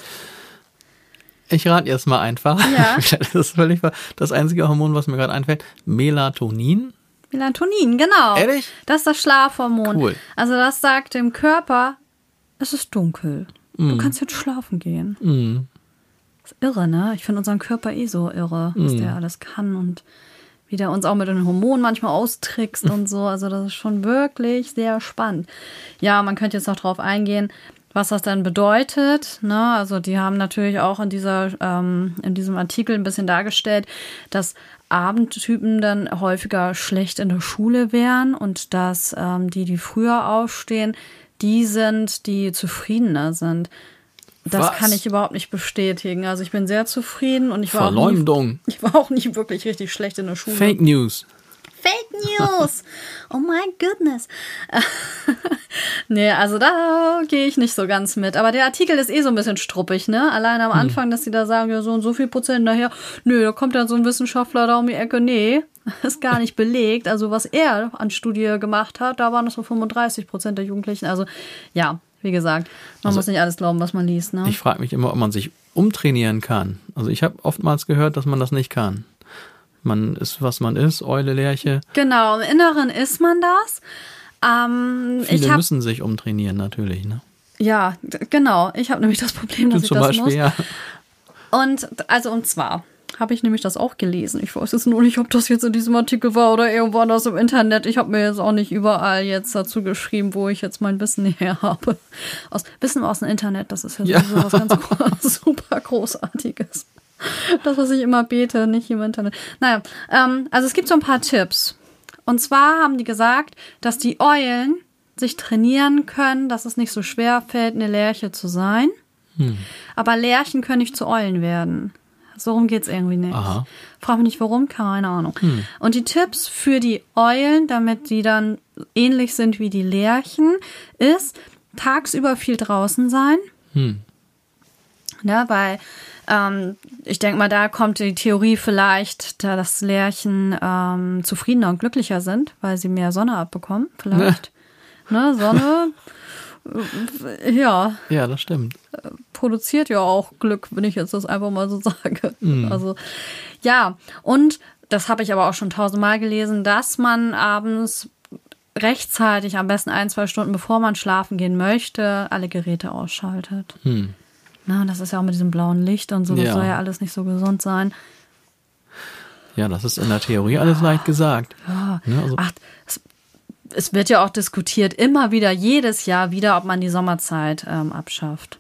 Ich rate jetzt mal einfach. Ja. Das ist völlig. Das einzige Hormon, was mir gerade einfällt, Melatonin. Melatonin, genau. Ehrlich? Das ist das Schlafhormon. Cool. Also das sagt dem Körper, es ist dunkel. Du kannst jetzt schlafen gehen. Mm. Das ist irre, ne? Ich finde unseren Körper eh so irre, was der alles kann und wie der uns auch mit den Hormonen manchmal austrickst und so. Also das ist schon wirklich sehr spannend. Ja, man könnte jetzt noch drauf eingehen, was das dann bedeutet. Ne? Also die haben natürlich auch in dieser ähm, in diesem Artikel ein bisschen dargestellt, dass Abendtypen dann häufiger schlecht in der Schule wären und dass ähm, die, die früher aufstehen, die sind, die zufriedener sind. Das Was? kann ich überhaupt nicht bestätigen. Also ich bin sehr zufrieden und ich war, auch nie, Verleumdung. ich war auch nicht wirklich richtig schlecht in der Schule. Fake News. Fake News. Oh my goodness. nee, also da gehe ich nicht so ganz mit. Aber der Artikel ist eh so ein bisschen struppig, ne? Allein am Anfang, dass sie da sagen, ja, so und so viel Prozent nachher. Nö, da kommt dann so ein Wissenschaftler da um die Ecke. Nee, ist gar nicht belegt. Also was er an Studie gemacht hat, da waren das so 35 Prozent der Jugendlichen. Also ja, wie gesagt, man muss nicht alles glauben, was man liest, ne? Ich frage mich immer, ob man sich umtrainieren kann. Also ich habe oftmals gehört, dass man das nicht kann. Man ist, was man ist, Eule, Lerche. Genau, im Inneren ist man das. Ähm, Viele habe müssen sich umtrainieren, natürlich. Ne? Ja, genau. Ich habe nämlich das Problem, Du dass ich zum das Beispiel, muss. ja. Und also und zwar habe ich nämlich das auch gelesen. Ich weiß jetzt nur nicht, ob das jetzt in diesem Artikel war oder irgendwo anders im Internet. Ich habe mir jetzt auch nicht überall jetzt dazu geschrieben, wo ich jetzt mein Wissen her habe. Aus Wissen aus dem Internet, das ist ja, Ja. was ganz super großartiges. Das, was ich immer bete, nicht im Internet. Naja, ähm, also es gibt so ein paar Tipps. Und zwar haben die gesagt, dass die Eulen sich trainieren können, dass es nicht so schwer fällt, eine Lerche zu sein. Aber Lerchen können nicht zu Eulen werden. So rum geht's irgendwie nicht. Aha. Frag mich nicht warum, keine Ahnung. Und die Tipps für die Eulen, damit die dann ähnlich sind wie die Lerchen, ist tagsüber viel draußen sein. Hm. Ne, weil ähm, ich denke mal, da kommt die Theorie vielleicht, da dass Lerchen ähm, zufriedener und glücklicher sind, weil sie mehr Sonne abbekommen. Vielleicht. ne, Sonne Ja, Ja, das stimmt. Produziert ja auch Glück, wenn ich jetzt das einfach mal so sage. Also ja, und das habe ich aber auch schon tausendmal gelesen, dass man abends rechtzeitig, am besten ein, zwei Stunden bevor man schlafen gehen möchte, alle Geräte ausschaltet. Na, und das ist ja auch mit diesem blauen Licht und so, das Ja. soll ja alles nicht so gesund sein. Ja, das ist in der Theorie alles leicht gesagt. Ne, also, Ach, es, es wird ja auch diskutiert, immer wieder, jedes Jahr wieder, ob man die Sommerzeit ähm, abschafft.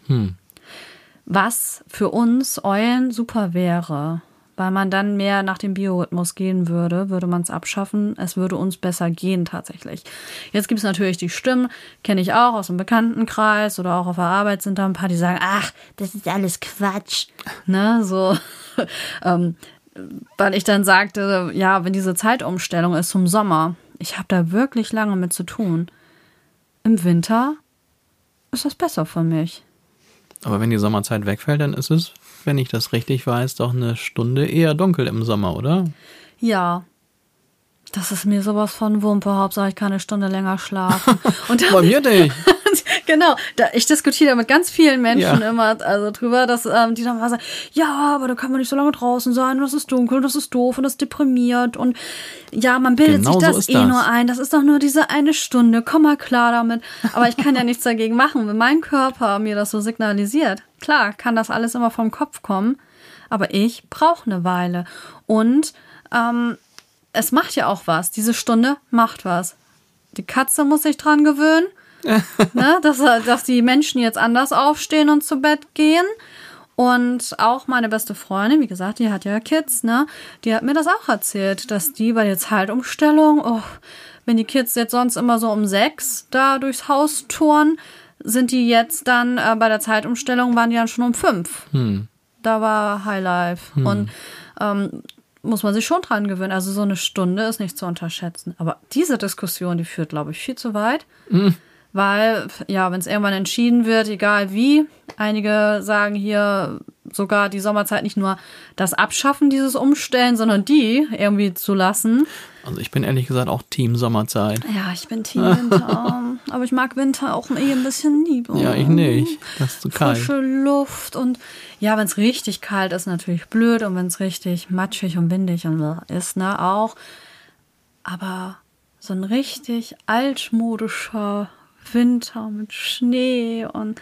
Was für uns Eulen super wäre, weil man dann mehr nach dem Biorhythmus gehen würde, würde man es abschaffen. Es würde uns besser gehen tatsächlich. Jetzt gibt es natürlich die Stimmen, kenne ich auch aus dem Bekanntenkreis oder auch auf der Arbeit sind da ein paar, die sagen, ach, das ist alles Quatsch. Ne, so. ähm, weil ich dann sagte, ja, wenn diese Zeitumstellung ist zum Sommer, ich habe da wirklich lange mit zu tun. Im Winter ist das besser für mich. Aber wenn die Sommerzeit wegfällt, dann ist es, wenn ich das richtig weiß, doch eine Stunde eher dunkel im Sommer, oder? Ja. Das ist mir sowas von Wumpe, Hauptsache ich kann eine Stunde länger schlafen. Und Bei mir nicht. genau, da, ich diskutiere da mit ganz vielen Menschen Ja. immer also drüber, dass ähm, die dann mal sagen, ja, aber da kann man nicht so lange draußen sein und das ist dunkel und das ist doof und das deprimiert und ja, man bildet Genau sich so das ist eh das. nur ein. Das ist doch nur diese eine Stunde. Komm mal klar damit. Aber ich kann ja nichts dagegen machen, wenn mein Körper mir das so signalisiert. Klar, kann das alles immer vom Kopf kommen, aber ich brauche eine Weile und ähm, es macht ja auch was. Diese Stunde macht was. Die Katze muss sich dran gewöhnen ne, dass, dass die Menschen jetzt anders aufstehen und zu Bett gehen. Und auch meine beste Freundin, wie gesagt, die hat ja Kids, ne? Die hat mir das auch erzählt, dass die bei der Zeitumstellung, oh, wenn die Kids jetzt sonst immer so um sechs da durchs Haus touren, sind die jetzt dann äh, bei der Zeitumstellung waren die dann schon um fünf. Da war Highlife. Und ähm, muss man sich schon dran gewöhnen. Also so eine Stunde ist nicht zu unterschätzen. Aber diese Diskussion, die führt, glaube ich, viel zu weit. Weil, ja, wenn es irgendwann entschieden wird, egal wie, einige sagen hier sogar die Sommerzeit nicht nur das Abschaffen dieses Umstellen, sondern die irgendwie zu lassen. Also ich bin ehrlich gesagt auch Team Sommerzeit. Ja, ich bin Team Winter. aber ich mag Winter auch eh ein bisschen lieber. Ja, ich nicht. Das ist zu kalt. Frische Luft und ja, wenn es richtig kalt ist, natürlich blöd und wenn es richtig matschig und windig und ist, ne, auch. Aber so ein richtig altmodischer Winter mit Schnee und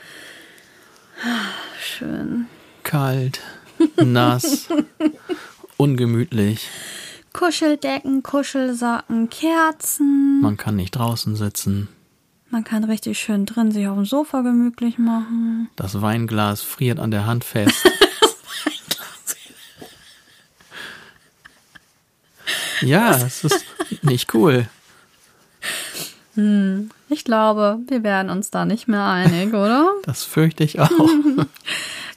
ah, schön. Kalt, nass, ungemütlich. Kuscheldecken, Kuschelsocken, Kerzen. Man kann nicht draußen sitzen. Man kann richtig schön drin sich auf dem Sofa gemütlich machen. Das Weinglas friert an der Hand fest. ja, es ist nicht cool. Ich glaube, wir werden uns da nicht mehr einig, oder? Das fürchte ich auch.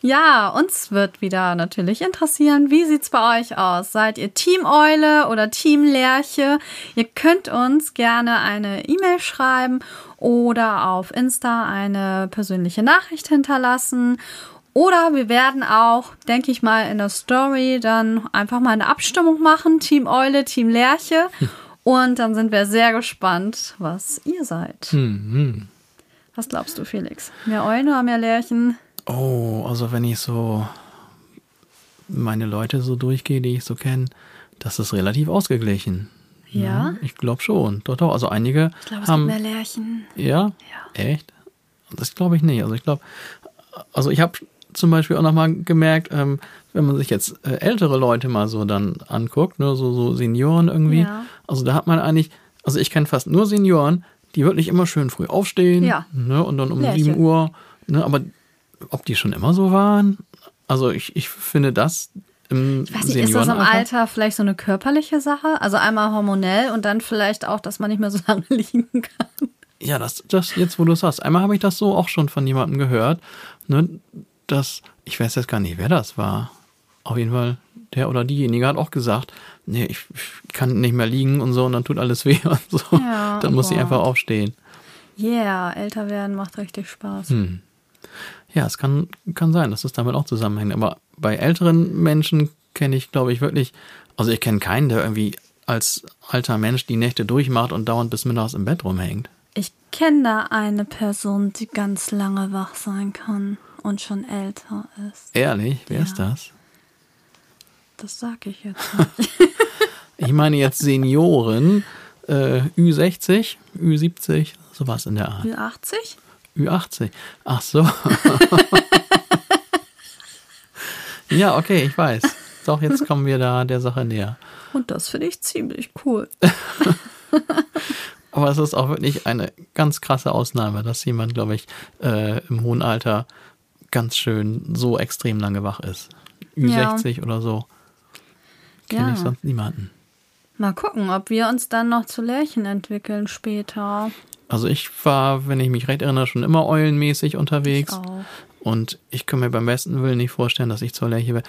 Ja, uns wird wieder natürlich interessieren, wie sieht's bei euch aus? Seid ihr Team Eule oder Team Lerche? Ihr könnt uns gerne eine E-Mail schreiben oder auf Insta eine persönliche Nachricht hinterlassen. Oder wir werden auch, denke ich mal, in der Story dann einfach mal eine Abstimmung machen. Team Eule, Team Lerche. Und dann sind wir sehr gespannt, was ihr seid. Was glaubst du, Felix? Mehr Eulen oder mehr Lerchen? Oh, also wenn ich so meine Leute so durchgehe, die ich so kenne, das ist relativ ausgeglichen. Ja? Ich glaube schon. Doch, doch. Also einige Ich glaube, es haben. gibt mehr Lerchen. Ja? Echt? Das glaube ich nicht. Also ich glaube, also ich habe zum Beispiel auch nochmal gemerkt, ähm, wenn man sich jetzt äh, ältere Leute mal so dann anguckt, ne, so, so Senioren irgendwie, Ja. Also da hat man eigentlich, also ich kenne fast nur Senioren, die wirklich immer schön früh aufstehen Ja. ne, und dann um Lerche. 7 Uhr, ne, aber ob die schon immer so waren? Also ich, ich finde das im Ich weiß nicht, ist das im Alter vielleicht so eine körperliche Sache? Also einmal hormonell und dann vielleicht auch, dass man nicht mehr so lange liegen kann. Ja, das, das jetzt, wo du es sagst. Einmal habe ich das so auch schon von jemandem gehört, ne, dass, ich weiß jetzt gar nicht, wer das war. Auf jeden Fall, der oder diejenige hat auch gesagt, nee, ich, ich kann nicht mehr liegen und so und dann tut alles weh und so. Ja, dann muss ich boah. einfach aufstehen. Yeah, älter werden macht richtig Spaß. Hm. Ja, es kann, kann sein, dass es damit auch zusammenhängt. Aber bei älteren Menschen kenne ich, glaube ich, wirklich, also ich kenne keinen, der irgendwie als alter Mensch die Nächte durchmacht und dauernd bis mittags im Bett rumhängt. Ich kenne da eine Person, die ganz lange wach sein kann und schon älter ist. Ehrlich? Wer ist das? Das sage ich jetzt. Ich meine jetzt Senioren, äh, Ü60, Ü70, sowas in der Art. Ü80? Ü80. Ach so. ja, okay, ich weiß. Doch, jetzt kommen wir da der Sache näher. Und das finde ich ziemlich cool. Aber es ist auch wirklich eine ganz krasse Ausnahme, dass jemand, glaube ich, äh, im hohen Alter ganz schön so extrem lange wach ist. Ü60 ja. oder so. Kenne ja. ich sonst niemanden. Mal gucken, ob wir uns dann noch zu Lärchen entwickeln später. Also ich war, wenn ich mich recht erinnere, schon immer eulenmäßig unterwegs. Ich auch. Und ich kann mir beim besten Willen nicht vorstellen, dass ich zur Lerche wäre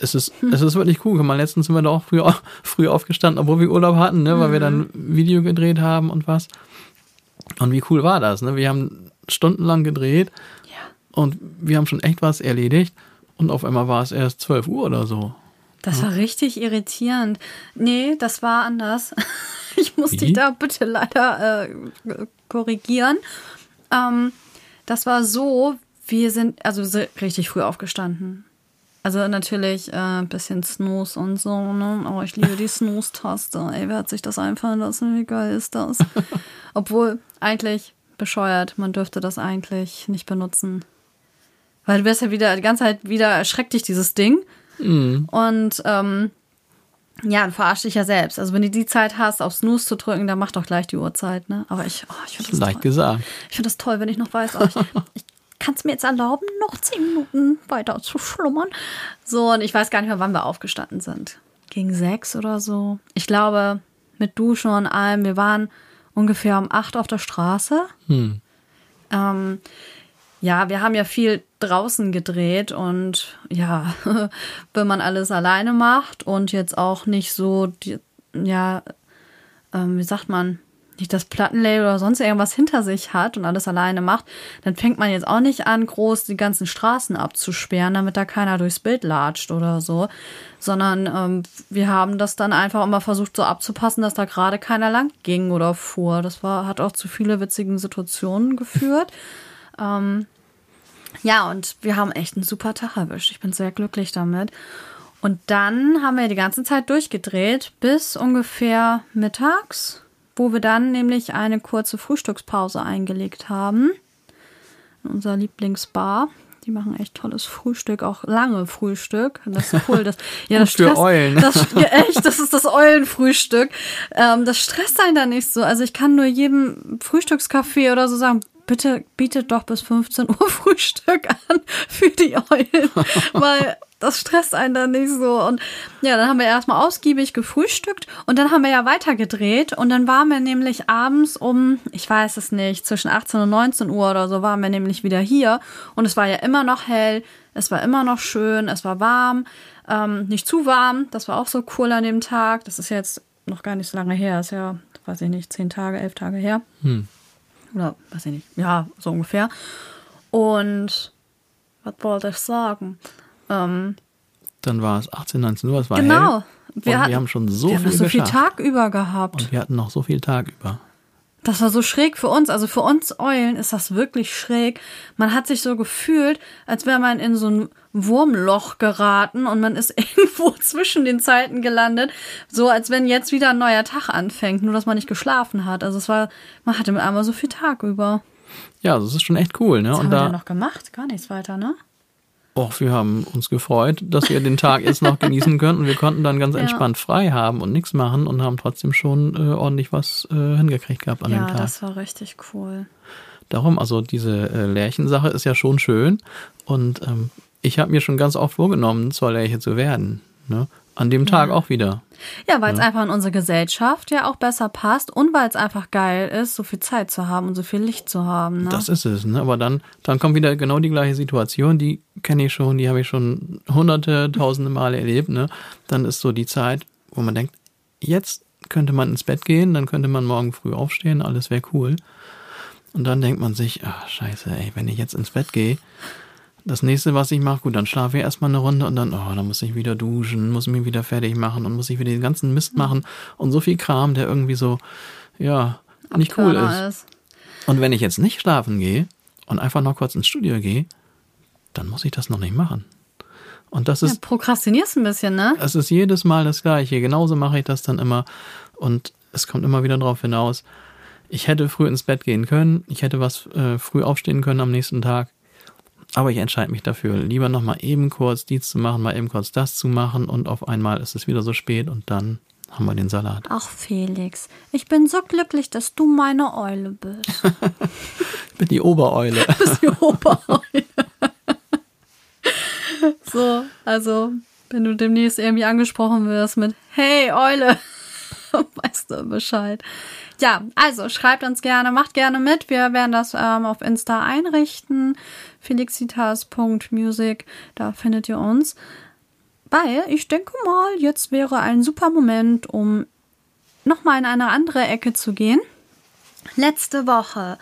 es ist, hm. es ist wirklich cool. Guck mal, letztens sind wir da auch früh, früh aufgestanden, obwohl wir Urlaub hatten, ne, weil mhm. wir dann mhm. Video gedreht haben und was. Und wie cool war das, ne? Wir haben stundenlang gedreht ja. und wir haben schon echt was erledigt und auf einmal war es erst 12 Uhr oder so. Das war richtig irritierend. Nee, das war anders. Ich muss wie? dich da bitte leider äh, korrigieren. Ähm, das war so, wir sind also richtig früh aufgestanden. Also natürlich äh, ein bisschen Snooze und so, ne? Aber ich liebe die Snooze-Taste. Ey, wer hat sich das einfallen lassen? Wie geil ist das? Obwohl, eigentlich bescheuert. Man dürfte das eigentlich nicht benutzen. Weil du wirst ja wieder, die ganze Zeit wieder erschreckt dich dieses Ding. Mhm. Und ähm, ja, du verarsch dich ja selbst. Also wenn du die Zeit hast, auf Snooze zu drücken, dann mach doch gleich die Uhrzeit, ne? Aber ich, oh, ich finde das Leicht toll. gesagt. Ich finde das toll, wenn ich noch weiß, oh, ich, ich kannst mir jetzt erlauben, noch zehn Minuten weiter zu schlummern? So, und ich weiß gar nicht mehr, wann wir aufgestanden sind. Gegen sechs oder so. Ich glaube, mit Duschen und allem, wir waren ungefähr um acht auf der Straße. Hm. Ähm, ja, wir haben ja viel draußen gedreht und ja, wenn man alles alleine macht und jetzt auch nicht so, die, ja, ähm, wie sagt man, nicht das Plattenlabel oder sonst irgendwas hinter sich hat und alles alleine macht, dann fängt man jetzt auch nicht an, groß die ganzen Straßen abzusperren, damit da keiner durchs Bild latscht oder so, sondern ähm, wir haben das dann einfach immer versucht so abzupassen, dass da gerade keiner lang ging oder fuhr. Das war, hat auch zu viele witzigen Situationen geführt. ähm, ja, und wir haben echt einen super Tag erwischt. Ich bin sehr glücklich damit. Und dann haben wir die ganze Zeit durchgedreht bis ungefähr mittags wo wir dann nämlich eine kurze Frühstückspause eingelegt haben. In unserer Lieblingsbar. Die machen echt tolles Frühstück, auch lange Frühstück. Das ist cool. Das, ja, das Stress, für Eulen. Das, ja, echt, das ist das Eulenfrühstück. Ähm, das stresst einen da nicht so. Also ich kann nur jedem Frühstückscafé oder so sagen, bitte bietet doch bis 15 Uhr Frühstück an für die Eulen. Weil das stresst einen dann nicht so. Und ja, dann haben wir erstmal ausgiebig gefrühstückt und dann haben wir ja weitergedreht und dann waren wir nämlich abends um, ich weiß es nicht, zwischen 18 und 19 Uhr oder so waren wir nämlich wieder hier und es war ja immer noch hell, es war immer noch schön, es war warm, ähm, nicht zu warm, das war auch so cool an dem Tag. Das ist jetzt noch gar nicht so lange her, ist ja, weiß ich nicht, zehn Tage, elf Tage her. Hm. Oder weiß ich nicht, ja, so ungefähr. Und was wollte ich sagen? Ähm, dann war es 18, 19 Uhr, es war genau. hell. Wir, hatten, wir haben schon so wir viel haben so viel Tag über gehabt. Und wir hatten noch so viel Tag über. Das war so schräg für uns. Also für uns Eulen ist das wirklich schräg. Man hat sich so gefühlt, als wäre man in so ein Wurmloch geraten und man ist irgendwo zwischen den Zeiten gelandet. So als wenn jetzt wieder ein neuer Tag anfängt, nur dass man nicht geschlafen hat. Also es war, man hatte mit einmal so viel Tag über. Ja, das ist schon echt cool, ne? Was und haben da wir noch gemacht? Gar nichts weiter, ne? Och, wir haben uns gefreut, dass wir den Tag jetzt noch genießen können und wir konnten dann ganz ja. entspannt frei haben und nichts machen und haben trotzdem schon äh, ordentlich was äh, hingekriegt gehabt an ja, dem Tag. Ja, das war richtig cool. Darum, also diese äh, Lärchensache ist ja schon schön und ähm, ich habe mir schon ganz oft vorgenommen, zur Lerche zu werden. Ne? An dem Tag ja. auch wieder. Ja, weil es ja. einfach in unsere Gesellschaft ja auch besser passt und weil es einfach geil ist, so viel Zeit zu haben und so viel Licht zu haben. Ne? Das ist es, ne? Aber dann, dann kommt wieder genau die gleiche Situation, die kenne ich schon, die habe ich schon hunderte, tausende Male erlebt, ne? Dann ist so die Zeit, wo man denkt, jetzt könnte man ins Bett gehen, dann könnte man morgen früh aufstehen, alles wäre cool. Und dann denkt man sich, ach scheiße, ey, wenn ich jetzt ins Bett gehe, das nächste, was ich mache, gut, dann schlafe ich erstmal eine Runde und dann, oh, dann muss ich wieder duschen, muss mich wieder fertig machen und muss ich wieder den ganzen Mist machen und so viel Kram, der irgendwie so, ja, nicht cool ist. ist. Und wenn ich jetzt nicht schlafen gehe und einfach noch kurz ins Studio gehe, dann muss ich das noch nicht machen. Und das ist. Ja, prokrastinierst ein bisschen, ne? Es ist jedes Mal das Gleiche. Genauso mache ich das dann immer. Und es kommt immer wieder darauf hinaus. Ich hätte früh ins Bett gehen können. Ich hätte was äh, früh aufstehen können am nächsten Tag. Aber ich entscheide mich dafür, lieber nochmal eben kurz dies zu machen, mal eben kurz das zu machen und auf einmal ist es wieder so spät und dann haben wir den Salat. Ach, Felix, ich bin so glücklich, dass du meine Eule bist. ich bin die Obereule. Du bist die Obereule. so, also, wenn du demnächst irgendwie angesprochen wirst mit Hey, Eule, weißt du Bescheid. Ja, also schreibt uns gerne, macht gerne mit. Wir werden das ähm, auf Insta einrichten. Felixitas.music, da findet ihr uns. Weil ich denke mal, jetzt wäre ein super Moment, um nochmal in eine andere Ecke zu gehen. Letzte Woche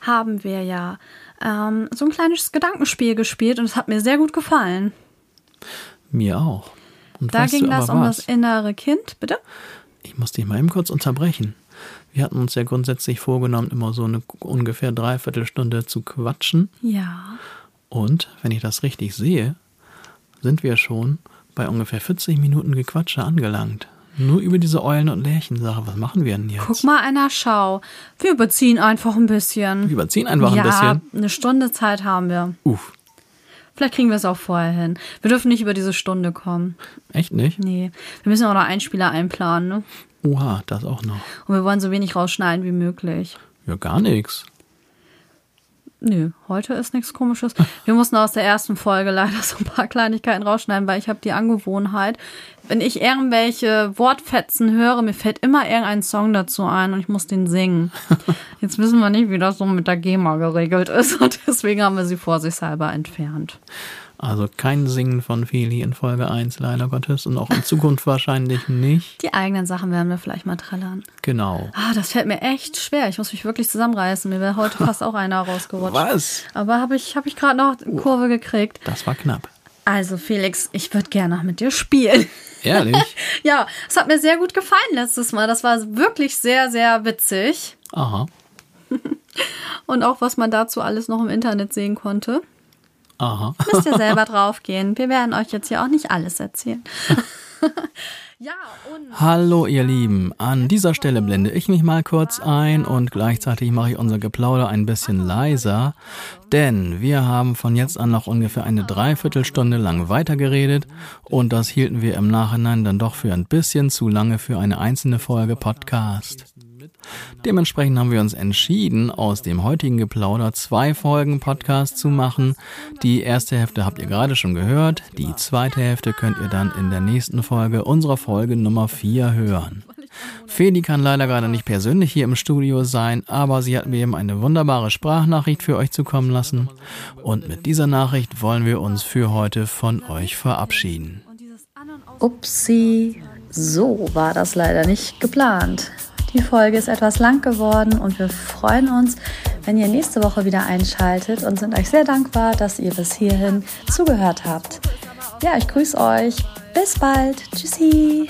haben wir ja ähm, so ein kleines Gedankenspiel gespielt und es hat mir sehr gut gefallen. Mir auch. Und da ging das um was? das innere Kind, bitte? Ich muss dich mal eben kurz unterbrechen. Wir hatten uns ja grundsätzlich vorgenommen, immer so eine ungefähr Dreiviertelstunde zu quatschen. Ja. Und wenn ich das richtig sehe, sind wir schon bei ungefähr 40 Minuten Gequatsche angelangt. Nur über diese Eulen- und Lärchen-Sache. Was machen wir denn jetzt? Guck mal einer Schau. Wir überziehen einfach ein bisschen. Wir überziehen einfach ja, ein bisschen. Ja, eine Stunde Zeit haben wir. Uff. Vielleicht kriegen wir es auch vorher hin. Wir dürfen nicht über diese Stunde kommen. Echt nicht? Nee. Wir müssen auch noch Einspieler einplanen, ne? Oha, das auch noch. Und wir wollen so wenig rausschneiden wie möglich. Ja, gar nichts. Nö, heute ist nichts komisches. Wir mussten aus der ersten Folge leider so ein paar Kleinigkeiten rausschneiden, weil ich habe die Angewohnheit, wenn ich irgendwelche Wortfetzen höre, mir fällt immer irgendein Song dazu ein und ich muss den singen. Jetzt wissen wir nicht, wie das so mit der GEMA geregelt ist und deswegen haben wir sie vorsichtshalber entfernt. Also kein Singen von Feli in Folge 1, leider Gottes. Und auch in Zukunft wahrscheinlich nicht. Die eigenen Sachen werden wir vielleicht mal trällern. Genau. Ah, das fällt mir echt schwer. Ich muss mich wirklich zusammenreißen. Mir wäre heute fast auch einer rausgerutscht. Was? Aber habe ich, hab ich gerade noch eine Kurve gekriegt. Das war knapp. Also Felix, ich würde gerne noch mit dir spielen. Ehrlich? ja, es hat mir sehr gut gefallen letztes Mal. Das war wirklich sehr, sehr witzig. Aha. Und auch, was man dazu alles noch im Internet sehen konnte. Aha. Müsst ihr selber draufgehen. Wir werden euch jetzt hier auch nicht alles erzählen. ja, und Hallo ihr Lieben, an dieser Stelle blende ich mich mal kurz ein und gleichzeitig mache ich unser Geplauder ein bisschen leiser, denn wir haben von jetzt an noch ungefähr eine Dreiviertelstunde lang weitergeredet und das hielten wir im Nachhinein dann doch für ein bisschen zu lange für eine einzelne Folge Podcast. Dementsprechend haben wir uns entschieden, aus dem heutigen Geplauder zwei Folgen Podcast zu machen. Die erste Hälfte habt ihr gerade schon gehört. Die zweite Hälfte könnt ihr dann in der nächsten Folge unserer Folge Nummer 4 hören. Feli kann leider gerade nicht persönlich hier im Studio sein, aber sie hat mir eben eine wunderbare Sprachnachricht für euch zukommen lassen. Und mit dieser Nachricht wollen wir uns für heute von euch verabschieden. Upsi, so war das leider nicht geplant. Die Folge ist etwas lang geworden und wir freuen uns, wenn ihr nächste Woche wieder einschaltet und sind euch sehr dankbar, dass ihr bis hierhin zugehört habt. Ja, ich grüße euch. Bis bald. Tschüssi.